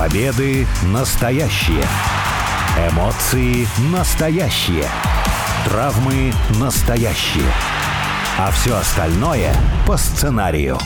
Победы настоящие. Эмоции настоящие. Травмы настоящие. А все остальное по сценарию.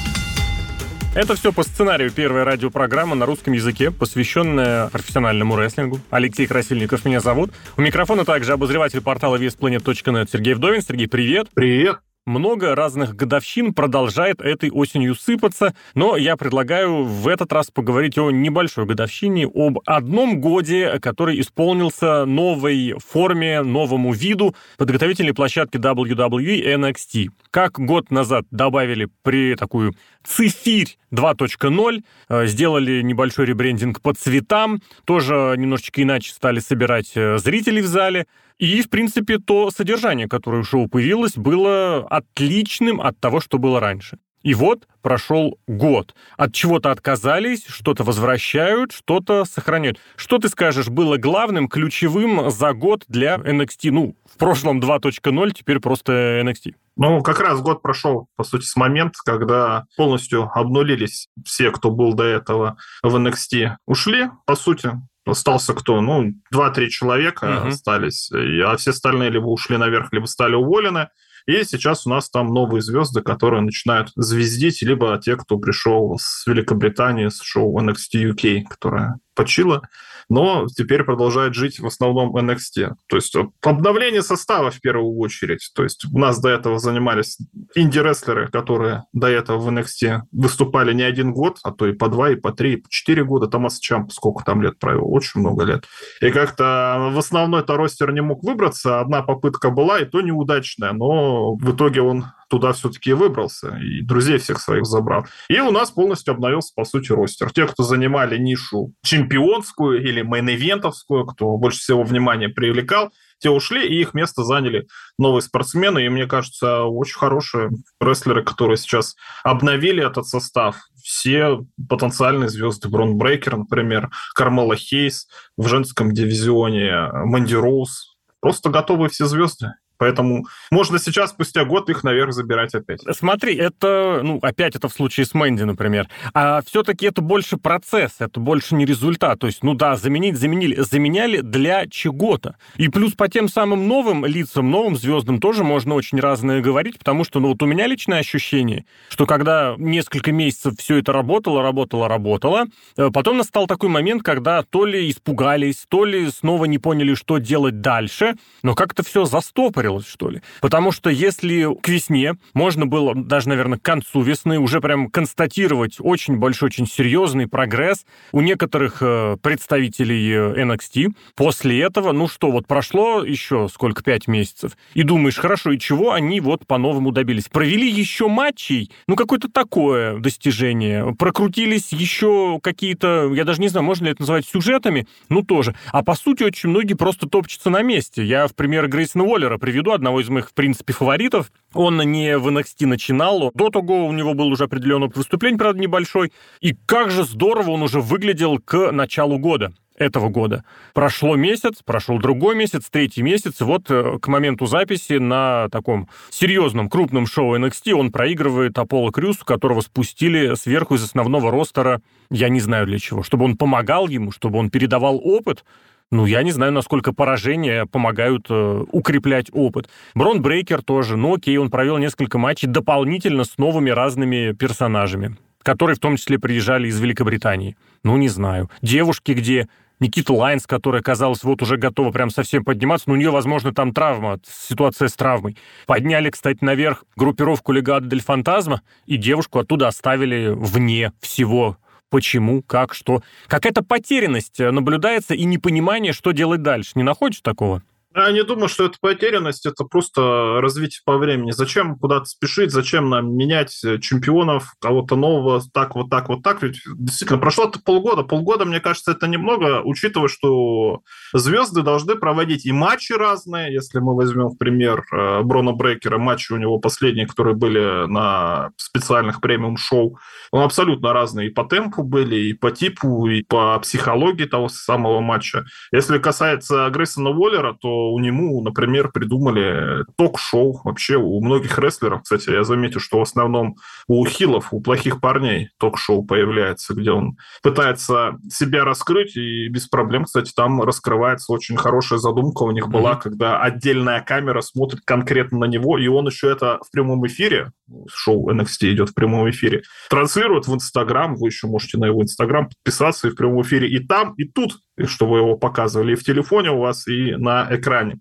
Это все по сценарию первая радиопрограмма на русском языке, посвященная профессиональному рестлингу. Алексей Красильников меня зовут. У микрофона также обозреватель портала VSPlanet.net Сергей Вдовин. Сергей, привет. Привет. Много разных годовщин продолжает этой осенью сыпаться, но я предлагаю в этот раз поговорить о небольшой годовщине, об одном годе, который исполнился новой форме, новому виду подготовительной площадки WWE NXT. Как год назад добавили при такую цифирь 2.0, э, сделали небольшой ребрендинг по цветам, тоже немножечко иначе стали собирать э, зрителей в зале, и, в принципе, то содержание, которое у шоу появилось, было отличным от того, что было раньше. И вот прошел год. От чего-то отказались, что-то возвращают, что-то сохраняют. Что ты скажешь, было главным, ключевым за год для NXT? Ну, в прошлом 2.0, теперь просто NXT. Ну, как раз год прошел, по сути, с момента, когда полностью обнулились все, кто был до этого в NXT, ушли, по сути, остался кто? Ну, два-три человека uh-huh. остались, а все остальные либо ушли наверх, либо стали уволены. И сейчас у нас там новые звезды, которые начинают звездить, либо те, кто пришел с Великобритании, с шоу NXT UK, которое почило но теперь продолжает жить в основном NXT. То есть обновление состава в первую очередь. То есть у нас до этого занимались инди-рестлеры, которые до этого в NXT выступали не один год, а то и по два, и по три, и по четыре года. Томас Чамп сколько там лет провел? Очень много лет. И как-то в основной-то ростер не мог выбраться. Одна попытка была, и то неудачная, но в итоге он туда все-таки выбрался и друзей всех своих забрал. И у нас полностью обновился, по сути, ростер. Те, кто занимали нишу чемпионскую или мейн-ивентовскую, кто больше всего внимания привлекал, те ушли, и их место заняли новые спортсмены. И мне кажется, очень хорошие рестлеры, которые сейчас обновили этот состав. Все потенциальные звезды. Брон Брейкер, например, Кармела Хейс в женском дивизионе, Мэнди Роуз. Просто готовые все звезды. Поэтому можно сейчас, спустя год, их наверх забирать опять. Смотри, это, ну, опять это в случае с Мэнди, например. А все-таки это больше процесс, это больше не результат. То есть, ну да, заменить, заменили. Заменяли для чего-то. И плюс по тем самым новым лицам, новым звездам тоже можно очень разное говорить, потому что, ну, вот у меня личное ощущение, что когда несколько месяцев все это работало, работало, работало, э, потом настал такой момент, когда то ли испугались, то ли снова не поняли, что делать дальше, но как-то все застопорилось ускорилось, что ли. Потому что если к весне можно было, даже, наверное, к концу весны уже прям констатировать очень большой, очень серьезный прогресс у некоторых э, представителей э, NXT, после этого, ну что, вот прошло еще сколько, пять месяцев, и думаешь, хорошо, и чего они вот по-новому добились? Провели еще матчей, ну какое-то такое достижение, прокрутились еще какие-то, я даже не знаю, можно ли это называть сюжетами, ну тоже. А по сути очень многие просто топчутся на месте. Я в пример Грейсона Уоллера приведу приведу одного из моих, в принципе, фаворитов. Он не в NXT начинал. До того у него был уже определенный опыт выступлений, правда, небольшой. И как же здорово он уже выглядел к началу года этого года. Прошло месяц, прошел другой месяц, третий месяц, вот э, к моменту записи на таком серьезном, крупном шоу NXT он проигрывает Аполло Крюсу, которого спустили сверху из основного ростера, я не знаю для чего, чтобы он помогал ему, чтобы он передавал опыт, ну, я не знаю, насколько поражения помогают э, укреплять опыт. Брон Брейкер тоже, ну окей, он провел несколько матчей дополнительно с новыми разными персонажами, которые в том числе приезжали из Великобритании. Ну, не знаю. Девушки где? Никита Лайнс, которая, казалось, вот уже готова прям совсем подниматься, но у нее, возможно, там травма, ситуация с травмой. Подняли, кстати, наверх группировку Легада Дель Фантазма, и девушку оттуда оставили вне всего почему, как, что. Какая-то потерянность э, наблюдается и непонимание, что делать дальше. Не находишь такого? Я не думаю, что это потерянность, это просто развитие по времени. Зачем куда-то спешить, зачем нам менять э, чемпионов, кого-то нового, так, вот так, вот так. Ведь действительно, прошло полгода. Полгода, мне кажется, это немного, учитывая, что звезды должны проводить и матчи разные. Если мы возьмем в пример э, Брона Брейкера, матчи у него последние, которые были на специальных премиум-шоу, он абсолютно разные и по темпу были, и по типу, и по психологии того самого матча. Если касается Грейсона Уоллера, то что у него, например, придумали ток-шоу. Вообще у многих рестлеров, кстати, я заметил, что в основном у хилов, у плохих парней ток-шоу появляется, где он пытается себя раскрыть, и без проблем, кстати, там раскрывается очень хорошая задумка у них была, mm-hmm. когда отдельная камера смотрит конкретно на него, и он еще это в прямом эфире, шоу NXT идет в прямом эфире, транслирует в Инстаграм, вы еще можете на его Инстаграм подписаться и в прямом эфире и там, и тут, чтобы его показывали и в телефоне у вас, и на экране.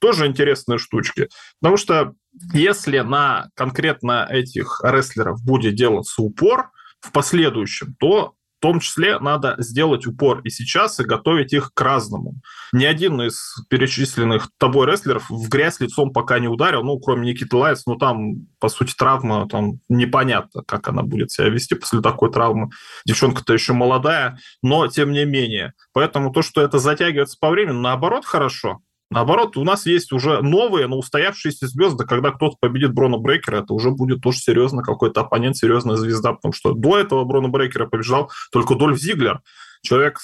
Тоже интересные штучки. Потому что если на конкретно этих рестлеров будет делаться упор в последующем, то том числе надо сделать упор и сейчас, и готовить их к разному. Ни один из перечисленных тобой рестлеров в грязь лицом пока не ударил, ну, кроме Никиты Лайц, ну, там, по сути, травма, там, непонятно, как она будет себя вести после такой травмы. Девчонка-то еще молодая, но тем не менее. Поэтому то, что это затягивается по времени, наоборот, хорошо. Наоборот, у нас есть уже новые, но устоявшиеся звезды. Когда кто-то победит Брона Брейкера, это уже будет тоже серьезно какой-то оппонент, серьезная звезда, потому что до этого Брона Брейкера побеждал только Дольф Зиглер. Человек,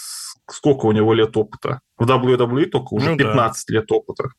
сколько у него лет опыта? В WWE только уже ну, 15 да. лет опыта.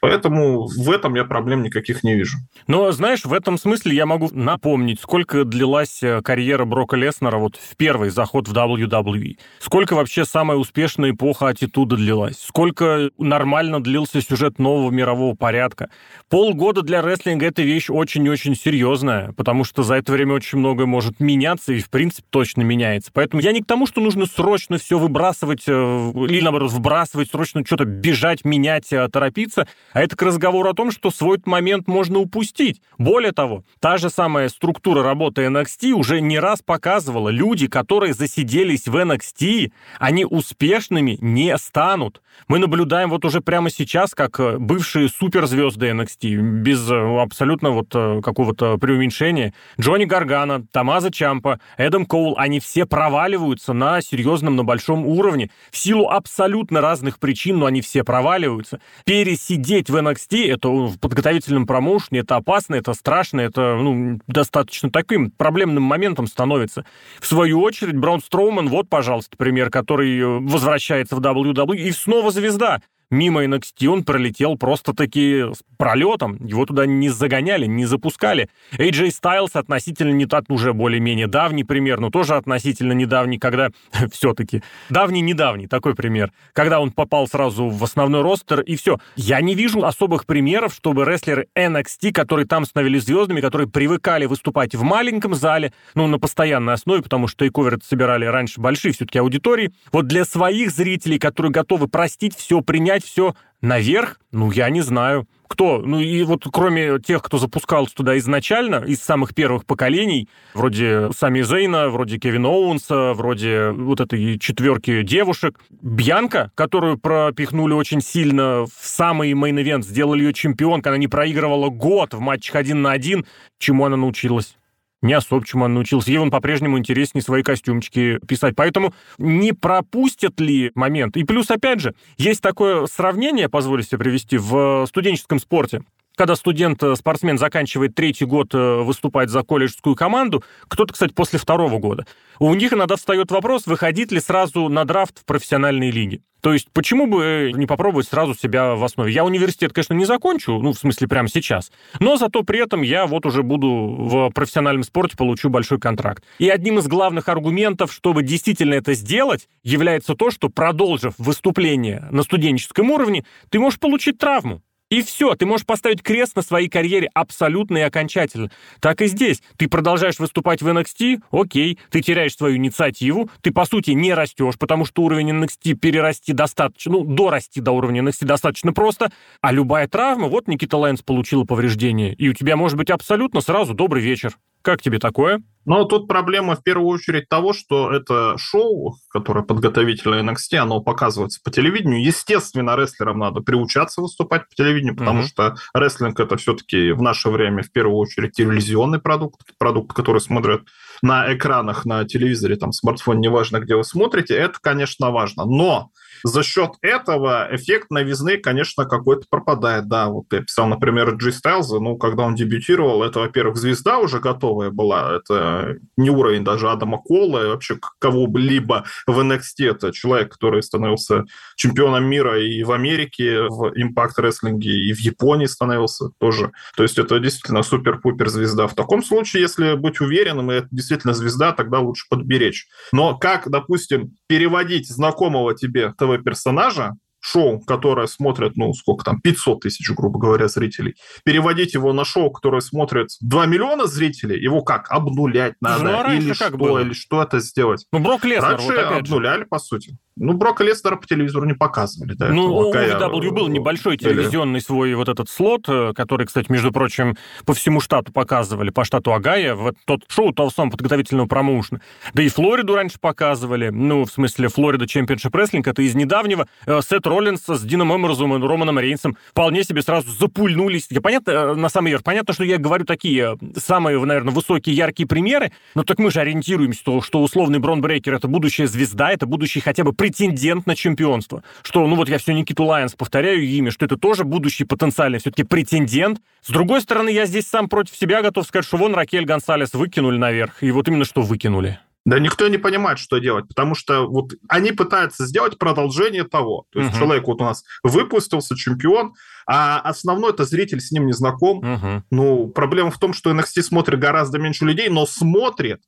Поэтому в этом я проблем никаких не вижу. Но, знаешь, в этом смысле я могу напомнить, сколько длилась э, карьера Брока Леснера вот в первый заход в WWE. Сколько вообще самая успешная эпоха аттитуда длилась. Сколько нормально длился сюжет нового мирового порядка. Полгода для рестлинга – это вещь очень-очень серьезная, потому что за это время очень многое может меняться и, в принципе, точно меняется. Поэтому я не к тому, что нужно срочно все выбрасывать э, или, наоборот, вбрасывать, срочно что-то бежать, менять, э, торопиться, а это к разговору о том, что свой момент можно упустить. Более того, та же самая структура работы NXT уже не раз показывала, люди, которые засиделись в NXT, они успешными не станут. Мы наблюдаем вот уже прямо сейчас, как э, бывшие суперзвезды NXT, без э, абсолютно вот какого-то преуменьшения, Джонни Гаргана, Тамаза Чампа, Эдам Коул, они все проваливаются на серьезном, на большом уровне в силу абсолютно разных причин, но они все проваливаются. Перес сидеть в NXT, это в подготовительном промоушене, это опасно, это страшно, это ну, достаточно таким проблемным моментом становится. В свою очередь, Браун Строуман, вот, пожалуйста, пример, который э, возвращается в WWE и снова звезда мимо NXT он пролетел просто-таки с пролетом. Его туда не загоняли, не запускали. AJ Styles относительно не так уже более-менее давний пример, но тоже относительно недавний, когда все-таки давний-недавний такой пример, когда он попал сразу в основной ростер и все. Я не вижу особых примеров, чтобы рестлеры NXT, которые там становились звездами, которые привыкали выступать в маленьком зале, ну, на постоянной основе, потому что тейковеры собирали раньше большие все-таки аудитории, вот для своих зрителей, которые готовы простить все, принять поднять все наверх, ну, я не знаю. Кто? Ну, и вот кроме тех, кто запускался туда изначально, из самых первых поколений, вроде Сами Зейна, вроде Кевина Оуэнса, вроде вот этой четверки девушек, Бьянка, которую пропихнули очень сильно в самый main event, сделали ее чемпионкой, она не проигрывала год в матчах один на один, чему она научилась? Не особо чему он научился. Ей он по-прежнему интереснее свои костюмчики писать. Поэтому не пропустят ли момент? И плюс, опять же, есть такое сравнение, позволю себе привести, в студенческом спорте когда студент-спортсмен заканчивает третий год э, выступать за колледжскую команду, кто-то, кстати, после второго года, у них иногда встает вопрос, выходить ли сразу на драфт в профессиональные лиги. То есть почему бы не попробовать сразу себя в основе? Я университет, конечно, не закончу, ну, в смысле, прямо сейчас, но зато при этом я вот уже буду в профессиональном спорте, получу большой контракт. И одним из главных аргументов, чтобы действительно это сделать, является то, что, продолжив выступление на студенческом уровне, ты можешь получить травму. И все, ты можешь поставить крест на своей карьере абсолютно и окончательно. Так и здесь. Ты продолжаешь выступать в NXT, окей, ты теряешь свою инициативу, ты, по сути, не растешь, потому что уровень NXT перерасти достаточно, ну, дорасти до уровня NXT достаточно просто, а любая травма, вот Никита Лайнс получила повреждение, и у тебя может быть абсолютно сразу добрый вечер. Как тебе такое? Но тут проблема в первую очередь того, что это шоу, которое подготовительное NXT, оно показывается по телевидению. Естественно, рестлерам надо приучаться выступать по телевидению, потому mm-hmm. что рестлинг это все-таки в наше время в первую очередь телевизионный продукт, продукт, который смотрят на экранах, на телевизоре, там, смартфон, неважно, где вы смотрите, это, конечно, важно. Но за счет этого эффект новизны, конечно, какой-то пропадает. Да, вот я писал, например, Джи Стайлза, ну, когда он дебютировал, это, во-первых, звезда уже готовая была, это это не уровень даже Адама Кола и вообще кого-либо в NXT. Это человек, который становился чемпионом мира и в Америке, в Impact Wrestling, и в Японии становился тоже. То есть это действительно супер-пупер звезда. В таком случае, если быть уверенным, и это действительно звезда, тогда лучше подберечь. Но как, допустим, переводить знакомого тебе ТВ-персонажа шоу, которое смотрят, ну, сколько там, 500 тысяч, грубо говоря, зрителей, переводить его на шоу, которое смотрят 2 миллиона зрителей, его как, обнулять надо? Ну, а или что, было? или что это сделать? Ну, Брок Леснер, Раньше вот обнуляли, же. по сути. Ну, Брока Лестера по телевизору не показывали, да. Ну, у W был небольшой телевизионный свой вот этот слот, э, который, кстати, между прочим, по всему штату показывали, по штату Агая, в тот шоу самого подготовительного промоушена. Да и Флориду раньше показывали, ну, в смысле, Florida Championship Wrestling, это из недавнего. Э, Сет Роллинс с Дином Эмброузом и Романом Рейнсом вполне себе сразу запульнулись. Я, понятно, э, на самом деле, понятно, что я говорю такие самые, наверное, высокие, яркие примеры, но так мы же ориентируемся, что, что условный Брон Брейкер — это будущая звезда, это будущий хотя бы претендент на чемпионство. Что, ну вот я все Никиту Лайонс повторяю имя, что это тоже будущий потенциальный все-таки претендент. С другой стороны, я здесь сам против себя готов сказать, что вон Ракель Гонсалес выкинули наверх, и вот именно что выкинули. Да никто не понимает, что делать, потому что вот они пытаются сделать продолжение того. То есть uh-huh. человек вот у нас выпустился, чемпион, а основной это зритель с ним не знаком. Uh-huh. Ну, проблема в том, что NXT смотрит гораздо меньше людей, но смотрит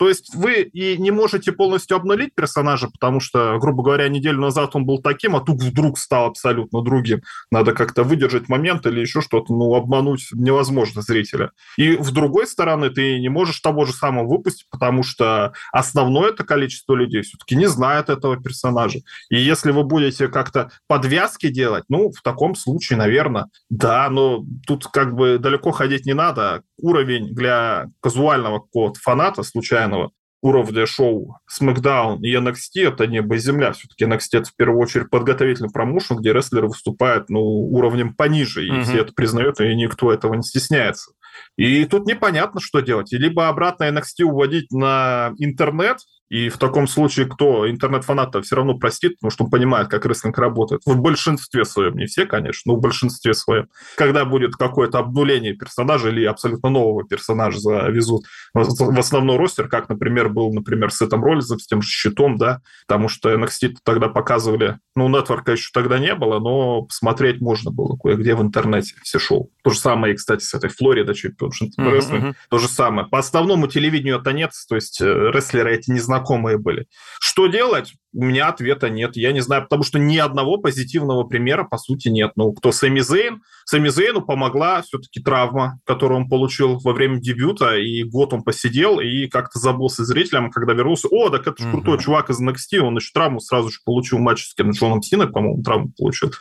то есть вы и не можете полностью обнулить персонажа, потому что, грубо говоря, неделю назад он был таким, а тут вдруг стал абсолютно другим. Надо как-то выдержать момент или еще что-то, ну, обмануть невозможно зрителя. И в другой стороны, ты не можешь того же самого выпустить, потому что основное это количество людей все-таки не знает этого персонажа. И если вы будете как-то подвязки делать, ну, в таком случае, наверное, да, но тут как бы далеко ходить не надо. Уровень для казуального какого-то фаната случайно постоянного уровня шоу SmackDown и NXT это небо и земля. Все-таки NXT это в первую очередь подготовительный промоушен, где рестлеры выступают ну, уровнем пониже, и uh-huh. все это признают, и никто этого не стесняется. И тут непонятно, что делать. Либо обратно NXT уводить на интернет, и в таком случае кто? Интернет-фанат все равно простит, потому что он понимает, как рестлинг работает. В большинстве своем, не все, конечно, но в большинстве своем. Когда будет какое-то обнуление персонажа или абсолютно нового персонажа завезут в основной ростер, как, например, был, например, с этим Роллизом, с тем же щитом, да, потому что NXT тогда показывали, ну, нетворка еще тогда не было, но посмотреть можно было кое-где в интернете все шоу. То же самое, кстати, с этой Флорида Wrestling. Uh-huh. То же самое. По основному телевидению это нет, то есть э, рестлеры эти незнакомые были. Что делать? У меня ответа нет. Я не знаю, потому что ни одного позитивного примера, по сути, нет. Ну, кто Сами Зейн? Сами Зейну помогла все-таки травма, которую он получил во время дебюта, и год он посидел, и как-то забылся зрителям, когда вернулся. О, так это же крутой mm-hmm. чувак из NXT, он еще травму сразу же получил матч с Джоном Синой, по-моему, травму получил.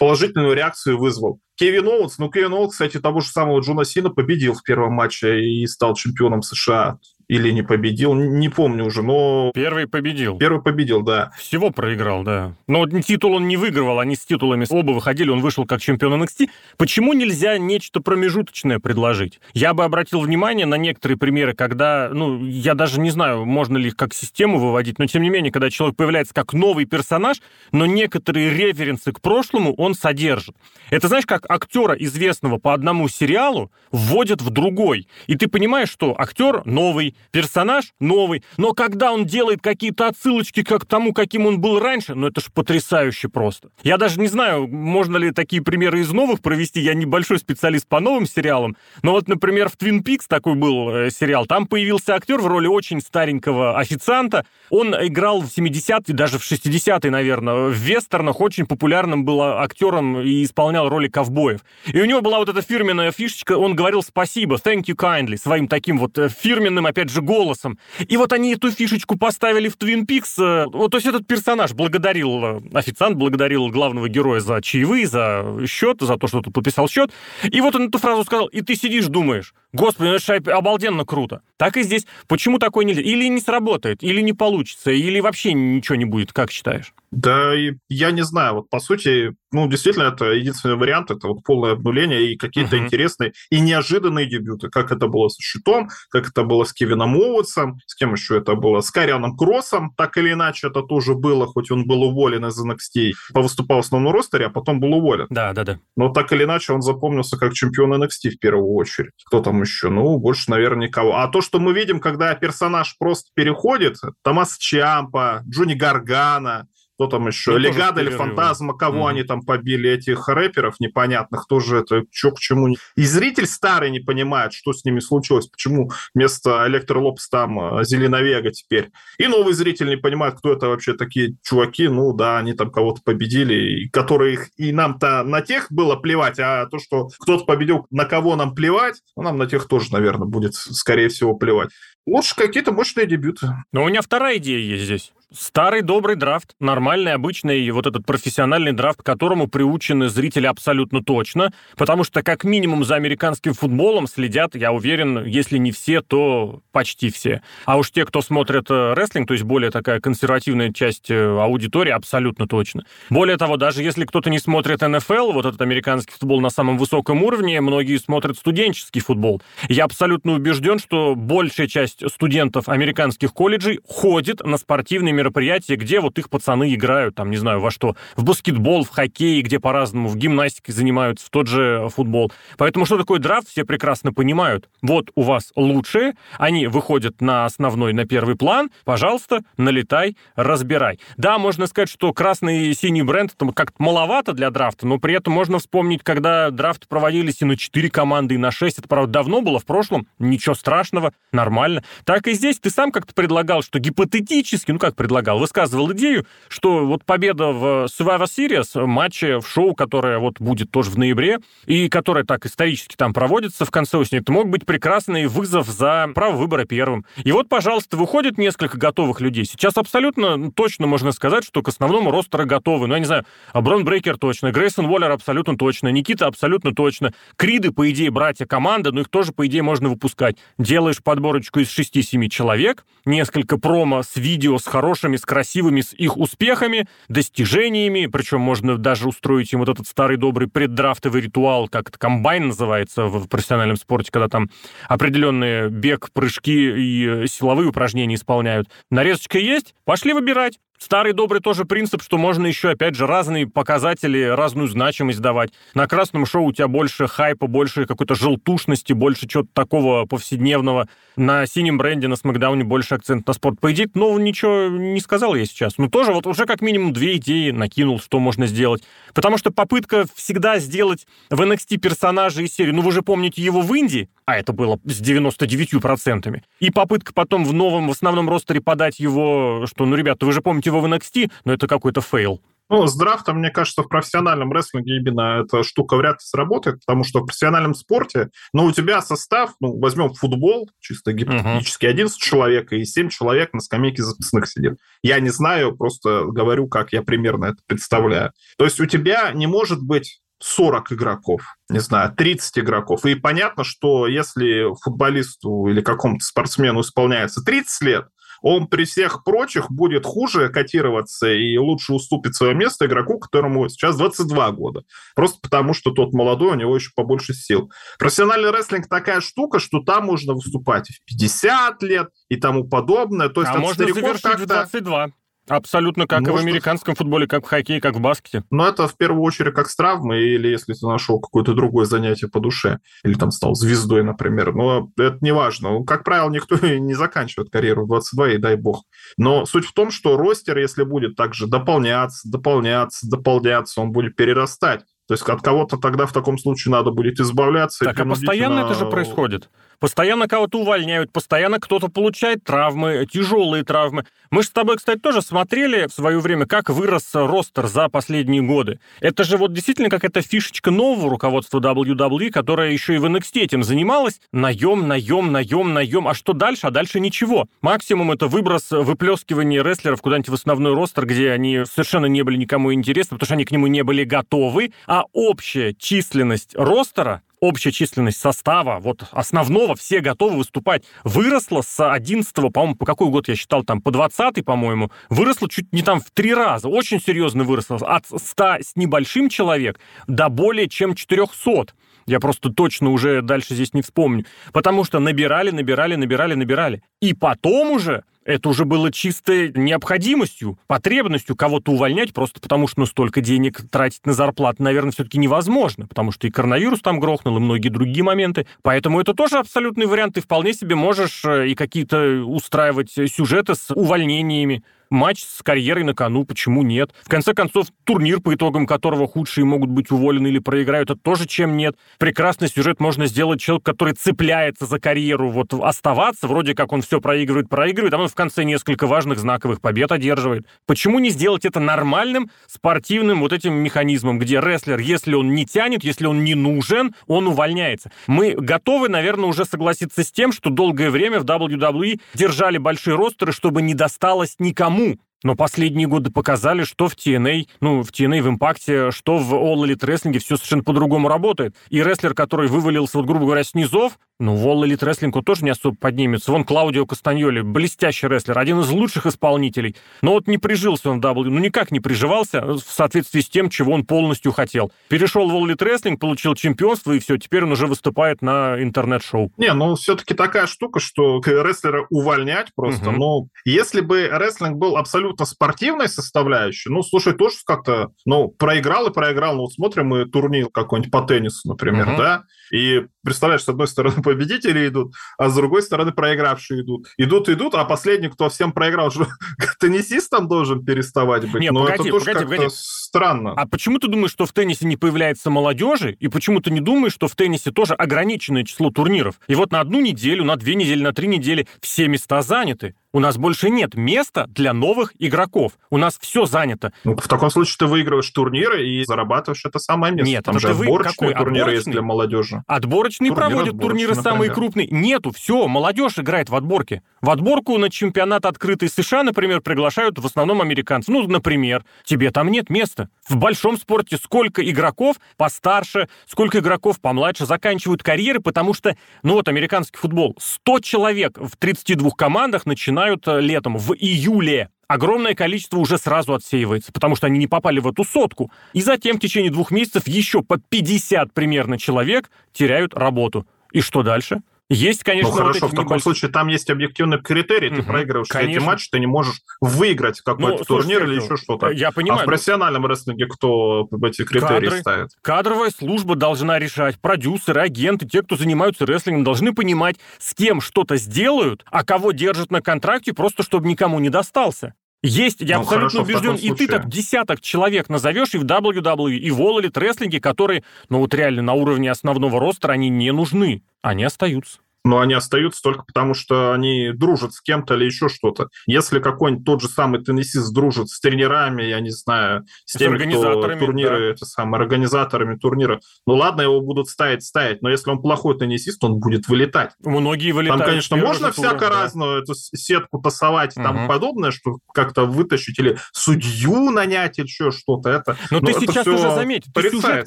Положительную реакцию вызвал. Кевин Оуэнс, ну, Кевин Оуэнс, кстати, того же самого Джона Сина победил в первом матче и стал чемпионом США или не победил, не помню уже, но... Первый победил. Первый победил, да. Всего проиграл, да. Но титул он не выигрывал, они с титулами оба выходили, он вышел как чемпион NXT. Почему нельзя нечто промежуточное предложить? Я бы обратил внимание на некоторые примеры, когда, ну, я даже не знаю, можно ли их как систему выводить, но тем не менее, когда человек появляется как новый персонаж, но некоторые референсы к прошлому он содержит. Это знаешь, как актера, известного по одному сериалу, вводят в другой. И ты понимаешь, что актер новый, персонаж новый, но когда он делает какие-то отсылочки как к тому, каким он был раньше, ну это же потрясающе просто. Я даже не знаю, можно ли такие примеры из новых провести, я небольшой специалист по новым сериалам, но вот, например, в Twin Peaks такой был э, сериал, там появился актер в роли очень старенького официанта, он играл в 70-е, даже в 60-е, наверное, в вестернах, очень популярным был актером и исполнял роли ковбоев. И у него была вот эта фирменная фишечка, он говорил спасибо, thank you kindly, своим таким вот э, фирменным, опять же, голосом. И вот они эту фишечку поставили в Twin Peaks. Э, вот, то есть этот персонаж благодарил, э, официант благодарил главного героя за чаевые, за счет, за то, что ты подписал счет. И вот он эту фразу сказал, и ты сидишь, думаешь, господи, ну это же обалденно круто. Так и здесь. Почему такое нельзя? Или не сработает, или не получится, или вообще ничего не будет, как считаешь? Да, я не знаю. Вот по сути, ну, действительно, это единственный вариант, это вот полное обнуление и какие-то uh-huh. интересные и неожиданные дебюты, как это было с Щитом, как это было с Кевином Оуэтсом, с кем еще это было, с Карианом Кроссом, так или иначе это тоже было, хоть он был уволен из NXT, повыступал в основном ростере, а потом был уволен. Да, да, да. Но так или иначе он запомнился как чемпион NXT в первую очередь. Кто там еще? Ну, больше, наверное, никого. А то, что мы видим, когда персонаж просто переходит, Томас Чампа, Джуни Гаргана, кто там еще, ну, Легада или Фантазма, кого mm-hmm. они там побили, этих рэперов непонятных, тоже это что к чему. И зритель старый не понимает, что с ними случилось, почему вместо Электролопс там э, Зеленовега теперь. И новый зритель не понимает, кто это вообще такие чуваки, ну да, они там кого-то победили, и которых и нам-то на тех было плевать, а то, что кто-то победил, на кого нам плевать, ну, нам на тех тоже, наверное, будет, скорее всего, плевать. Лучше какие-то мощные дебюты. Но у меня вторая идея есть здесь. Старый добрый драфт, нормальный, обычный, вот этот профессиональный драфт, к которому приучены зрители абсолютно точно, потому что как минимум за американским футболом следят, я уверен, если не все, то почти все. А уж те, кто смотрит э, рестлинг, то есть более такая консервативная часть э, аудитории, абсолютно точно. Более того, даже если кто-то не смотрит НФЛ, вот этот американский футбол на самом высоком уровне, многие смотрят студенческий футбол. Я абсолютно убежден, что большая часть студентов американских колледжей ходит на спортивные мероприятия, где вот их пацаны играют, там, не знаю, во что, в баскетбол, в хоккей, где по-разному, в гимнастике занимаются, в тот же футбол. Поэтому что такое драфт, все прекрасно понимают. Вот у вас лучшие, они выходят на основной, на первый план, пожалуйста, налетай, разбирай. Да, можно сказать, что красный и синий бренд это как-то маловато для драфта, но при этом можно вспомнить, когда драфт проводились и на 4 команды, и на 6, это, правда, давно было, в прошлом, ничего страшного, нормально. Так и здесь ты сам как-то предлагал, что гипотетически, ну как предлагал, высказывал идею, что вот победа в Survivor Series, матче, в шоу, которое вот будет тоже в ноябре, и которое так исторически там проводится в конце осени, это мог быть прекрасный вызов за право выбора первым. И вот, пожалуйста, выходит несколько готовых людей. Сейчас абсолютно ну, точно можно сказать, что к основному ростеру готовы. Ну, я не знаю, Брон Брейкер точно, Грейсон Уоллер абсолютно точно, Никита абсолютно точно. Криды, по идее, братья команда, но их тоже, по идее, можно выпускать. Делаешь подборочку из 6-7 человек, несколько промо с видео, с хорошим хорошими, с красивыми, с их успехами, достижениями, причем можно даже устроить им вот этот старый добрый преддрафтовый ритуал, как это комбайн называется в профессиональном спорте, когда там определенные бег, прыжки и э, силовые упражнения исполняют. Нарезочка есть? Пошли выбирать. Старый добрый тоже принцип, что можно еще, опять же, разные показатели, разную значимость давать. На красном шоу у тебя больше хайпа, больше какой-то желтушности, больше чего-то такого повседневного. На синем бренде, на SmackDown е больше акцент на спорт. По идее, нового ничего не сказал я сейчас. Но тоже вот уже как минимум две идеи накинул, что можно сделать. Потому что попытка всегда сделать в NXT персонажа из серии, ну вы же помните его в инди, а это было с 99%. И попытка потом в новом, в основном roster е подать его, что, ну, ребята, вы же помните его в NXT, но это какой-то fail. Ну, с драфтом, мне кажется, в профессиональном рестлинге именно эта штука вряд ли сработает, потому что в профессиональном спорте, ну, у тебя состав, ну, возьмем футбол, чисто гипотетически, uh-huh. 11 человек и 7 человек на скамейке запасных сидит. Я не знаю, просто говорю, как я примерно это представляю. То есть у тебя не может быть 40 игроков, не знаю, 30 игроков. И понятно, что если футболисту или какому-то спортсмену исполняется 30 лет, он при всех прочих будет хуже котироваться и лучше уступит свое место игроку, которому сейчас 22 года. Просто потому, что тот молодой, у него еще побольше сил. Профессиональный рестлинг такая штука, что там можно выступать в 50 лет и тому подобное. То есть а можно завершить в 22. Абсолютно как Может... и в американском футболе, как в хоккее, как в баскете. Но это в первую очередь как с травмой, или если ты нашел какое-то другое занятие по душе, или там стал звездой, например. Но это не важно. Как правило, никто не заканчивает карьеру в 22, и дай бог. Но суть в том, что ростер, если будет также дополняться, дополняться, дополняться, он будет перерастать. То есть от кого-то тогда в таком случае надо будет избавляться. Так, а постоянно это же происходит. Постоянно кого-то увольняют, постоянно кто-то получает травмы, тяжелые травмы. Мы же с тобой, кстати, тоже смотрели в свое время, как вырос ростер за последние годы. Это же вот действительно какая-то фишечка нового руководства WWE, которая еще и в NXT этим занималась. Наем, наем, наем, наем. А что дальше? А дальше ничего. Максимум это выброс, выплескивание рестлеров куда-нибудь в основной ростер, где они совершенно не были никому интересны, потому что они к нему не были готовы. А общая численность ростера общая численность состава, вот основного, все готовы выступать, выросла с 11 по-моему, по какой год я считал, там, по 20 по-моему, выросла чуть не там в три раза, очень серьезно выросла, от 100 с небольшим человек до более чем 400. Я просто точно уже дальше здесь не вспомню. Потому что набирали, набирали, набирали, набирали. И потом уже Это уже было чистой необходимостью, потребностью кого-то увольнять просто потому, что ну, столько денег тратить на зарплату, наверное, все-таки невозможно, потому что и коронавирус там грохнул, и многие другие моменты. Поэтому это тоже абсолютный вариант. Ты вполне себе можешь э, и какие-то устраивать сюжеты с увольнениями, матч с карьерой на кону, почему нет? В конце концов, турнир, по итогам которого худшие могут быть уволены или проиграют, это тоже чем нет. Прекрасный сюжет можно сделать человек, который цепляется за карьеру, вот оставаться, вроде как он все проигрывает, проигрывает, а он в конце несколько важных знаковых побед одерживает. Почему не сделать это нормальным спортивным вот этим механизмом, где рестлер, если он не тянет, если он не нужен, он увольняется? Мы готовы, наверное, уже согласиться с тем, что долгое время в WWE держали большие ростеры, чтобы не досталось никому Кому? Но последние годы показали, что в TNA, ну, в TNA, в импакте, что в All Elite Wrestling все совершенно по-другому работает. И рестлер, который вывалился, вот, грубо говоря, снизов, ну, в All Elite Wrestling он тоже не особо поднимется. Вон Клаудио Кастаньоли, блестящий рестлер, один из лучших исполнителей. Но вот не прижился он в W, ну, никак не приживался в соответствии с тем, чего он полностью хотел. Перешел в All Elite Wrestling, получил чемпионство, и все, теперь он уже выступает на интернет-шоу. Не, ну, все-таки такая штука, что рестлера увольнять просто, угу. ну, если бы рестлинг был абсолютно спортивной составляющей, ну, слушай, тоже как-то, ну, проиграл и проиграл, ну, вот смотрим мы турнир какой-нибудь по теннису, например, угу. да, и представляешь, с одной стороны победители идут, а с другой стороны проигравшие идут. Идут, идут, а последний, кто всем проиграл, что теннисистом должен переставать быть. Не, Но погоди, это тоже погоди, погоди. странно. А почему ты думаешь, что в теннисе не появляется молодежи, и почему ты не думаешь, что в теннисе тоже ограниченное число турниров? И вот на одну неделю, на две недели, на три недели все места заняты. У нас больше нет места для новых игроков. У нас все занято. Ну, в таком случае ты выигрываешь турниры и зарабатываешь это самое место. Нет, Там же вы... отборочные какой? турниры есть для молодежи. Отборочные Турнир проводят турниры самые крупные. Нету, все, молодежь играет в отборке. В отборку на чемпионат открытый США, например, приглашают в основном американцев. Ну, например, тебе там нет места. В большом спорте сколько игроков постарше, сколько игроков помладше заканчивают карьеры, потому что, ну вот, американский футбол, 100 человек в 32 командах начинают э, летом в июле огромное количество уже сразу отсеивается, потому что они не попали в эту сотку. И затем в течение двух месяцев еще по 50 примерно человек теряют работу. И что дальше? Есть, конечно, ну, хорошо, вот в таком небольш... случае там есть объективный критерий, угу, ты проигрываешь конечно. эти матчи, ты не можешь выиграть какой-то ну, турнир слушайте, или еще что-то. Я понимаю. А в профессиональном рестлинге кто эти критерии кадры, ставит? Кадровая служба должна решать. Продюсеры, агенты, те, кто занимаются рестлингом, должны понимать, с кем что-то сделают, а кого держат на контракте, просто чтобы никому не достался. Есть, я ну, абсолютно хорошо, убежден, и ты так десяток человек назовешь и в WWE, и в All Elite Wrestling, которые, ну вот реально на уровне основного ростера, они не нужны, они остаются но они остаются только потому, что они дружат с кем-то или еще что-то. Если какой-нибудь тот же самый теннисист дружит с тренерами, я не знаю, с, с теми, кто турниры, да. это самые, организаторами турнира, ну ладно, его будут ставить, ставить, но если он плохой теннисист, он будет вылетать. Многие вылетают. Там, конечно, можно всяко да. разную эту сетку тасовать и угу. тому подобное, что как-то вытащить или судью нанять или еще что-то. Это, но, но ты сейчас уже заметь, ты сюжет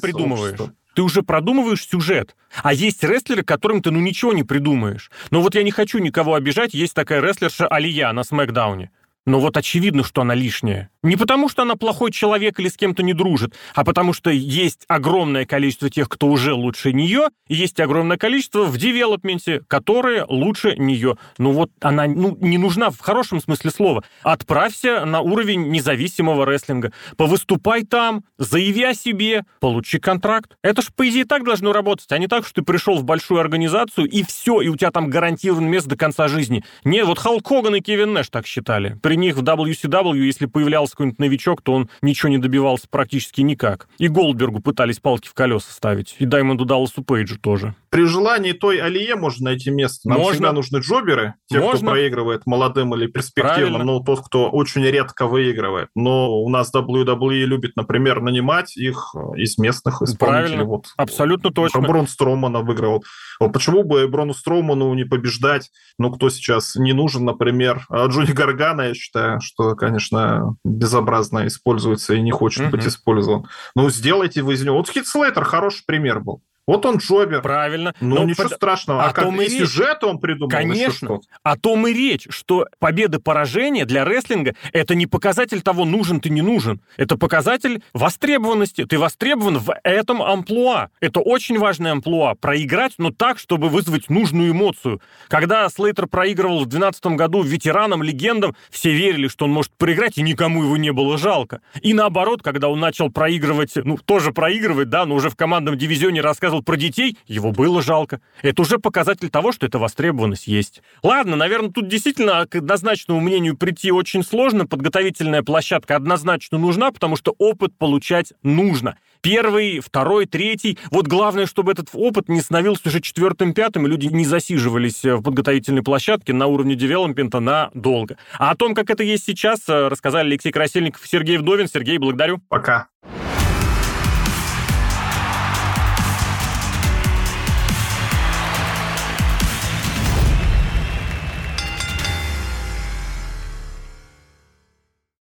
придумываешь. Общество. Ты уже продумываешь сюжет. А есть рестлеры, которым ты ну ничего не придумаешь. Но вот я не хочу никого обижать, есть такая рестлерша Алия на Смакдауне. Но вот очевидно, что она лишняя. Не потому, что она плохой человек или с кем-то не дружит, а потому что есть огромное количество тех, кто уже лучше нее, и есть огромное количество в девелопменте, которые лучше нее. Ну вот она ну, не нужна в хорошем смысле слова. Отправься на уровень независимого рестлинга. Повыступай там, заяви о себе, получи контракт. Это ж, по идее, так должно работать, а не так, что ты пришел в большую организацию, и все, и у тебя там гарантировано место до конца жизни. Не, вот Халк Хоган и Кевин Нэш так считали. При них в WCW, если появлялся какой-нибудь новичок, то он ничего не добивался практически никак. И Голдбергу пытались палки в колеса ставить. И Даймонду Далласу Пейджу тоже. При желании той Алие можно найти место. Нам можно. всегда нужны джоберы, те, можно. кто проигрывает молодым или перспективным, ну, тот, кто очень редко выигрывает. Но у нас WWE любит, например, нанимать их из местных исполнителей. Правильно. Вот. Абсолютно точно. Брон Стромана выигрывал. Почему бы Брону Строману не побеждать? Ну, кто сейчас не нужен, например, а Джонни Гаргана, я считаю, что, конечно, безобразно используется и не хочет mm-hmm. быть использован. Ну, сделайте вы из него. Вот Хит Слейтер хороший пример был. Вот он джобер. Правильно. Ну, Но ничего под- страшного. о А, как том и и сюжет он придумал? Конечно. О том и речь, что победы-поражения для рестлинга – это не показатель того, нужен ты, не нужен. Это показатель востребованности. Ты востребован в этом амплуа. Это очень важное амплуа. Проиграть, но так, чтобы вызвать нужную эмоцию. Когда Слейтер проигрывал в 2012 году ветеранам, легендам, все верили, что он может проиграть, и никому его не было жалко. И наоборот, когда он начал проигрывать, ну, тоже проигрывать, да, но уже в командном дивизионе рассказывал про детей, его было жалко. Это уже показатель того, что эта востребованность есть. Ладно, наверное, тут действительно к однозначному мнению прийти очень сложно. Подготовительная площадка однозначно нужна, потому что опыт получать нужно. Первый, второй, третий. Вот главное, чтобы этот опыт не становился уже четвертым, пятым, и люди не засиживались в подготовительной площадке на уровне девелопмента надолго. А о том, как это есть сейчас, э, рассказали Алексей Красильников и Сергей Вдовин. Сергей, благодарю. Пока.